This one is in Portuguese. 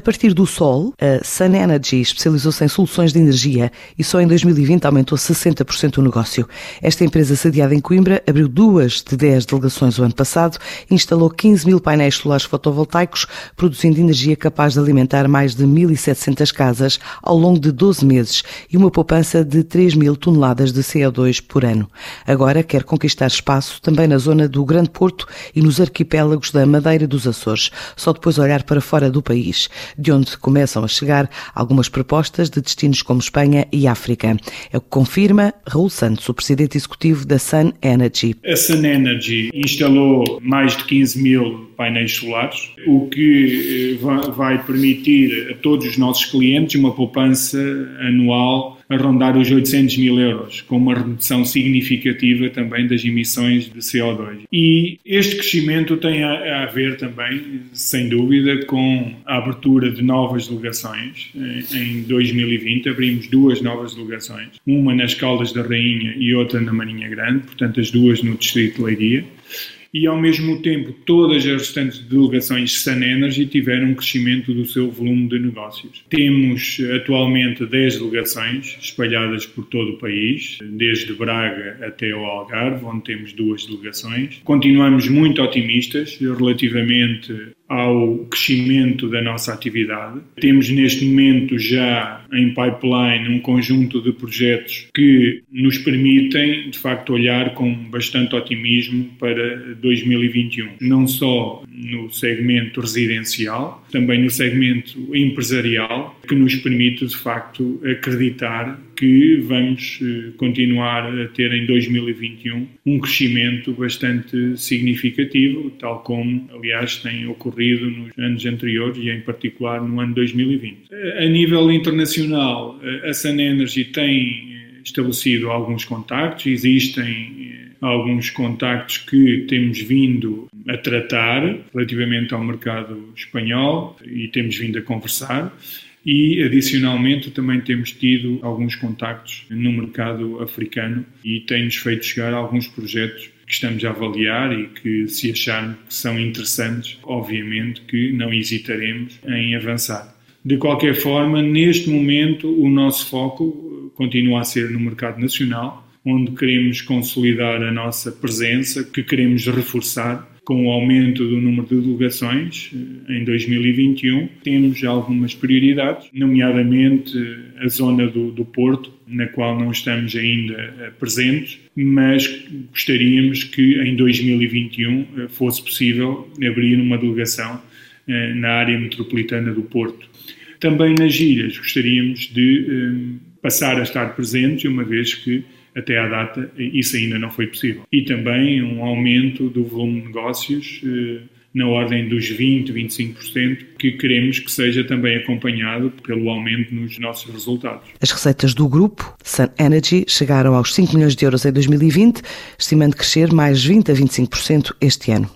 A partir do sol, a Sun Energy especializou-se em soluções de energia e só em 2020 aumentou 60% o negócio. Esta empresa sediada em Coimbra abriu duas de 10 delegações o ano passado e instalou 15 mil painéis solares fotovoltaicos, produzindo energia capaz de alimentar mais de 1.700 casas ao longo de 12 meses e uma poupança de 3 mil toneladas de CO2 por ano. Agora quer conquistar espaço também na zona do Grande Porto e nos arquipélagos da Madeira dos Açores, só depois olhar para fora do país de onde começam a chegar algumas propostas de destinos como Espanha e África. É o que confirma Raul Santos, o presidente executivo da Sun Energy. A Sun Energy instalou mais de 15 mil painéis solares, o que eh, vai permitir a todos os nossos clientes uma poupança anual a rondar os 800 mil euros, com uma redução significativa também das emissões de CO2. E este crescimento tem a, a ver também, sem dúvida, com a abertura de novas delegações. Em 2020 abrimos duas novas delegações, uma nas Caldas da Rainha e outra na Marinha Grande, portanto as duas no Distrito de Leiria e ao mesmo tempo todas as restantes delegações Energy tiveram um crescimento do seu volume de negócios. Temos atualmente 10 delegações espalhadas por todo o país, desde Braga até o Algarve, onde temos duas delegações. Continuamos muito otimistas relativamente ao crescimento da nossa atividade. Temos neste momento já em pipeline um conjunto de projetos que nos permitem, de facto, olhar com bastante otimismo para 2021. Não só no segmento residencial, também no segmento empresarial, que nos permite, de facto, acreditar que vamos eh, continuar a ter em 2021 um crescimento bastante significativo, tal como, aliás, tem ocorrido nos anos anteriores e, em particular, no ano 2020. A nível internacional, a Sun Energy tem estabelecido alguns contactos, existem alguns contactos que temos vindo a tratar relativamente ao mercado espanhol e temos vindo a conversar e, adicionalmente, também temos tido alguns contactos no mercado africano e tem-nos feito chegar alguns projetos que estamos a avaliar e que, se acharmos que são interessantes, obviamente que não hesitaremos em avançar. De qualquer forma, neste momento, o nosso foco continua a ser no mercado nacional, onde queremos consolidar a nossa presença, que queremos reforçar com o aumento do número de delegações eh, em 2021. Temos algumas prioridades, nomeadamente a zona do, do Porto, na qual não estamos ainda eh, presentes, mas gostaríamos que em 2021 eh, fosse possível abrir uma delegação na área metropolitana do Porto. Também nas ilhas gostaríamos de passar a estar presentes, uma vez que até à data isso ainda não foi possível. E também um aumento do volume de negócios eh, na ordem dos 20, 25%, que queremos que seja também acompanhado pelo aumento nos nossos resultados. As receitas do grupo Sun Energy chegaram aos 5 milhões de euros em 2020, estimando crescer mais 20 a 25% este ano.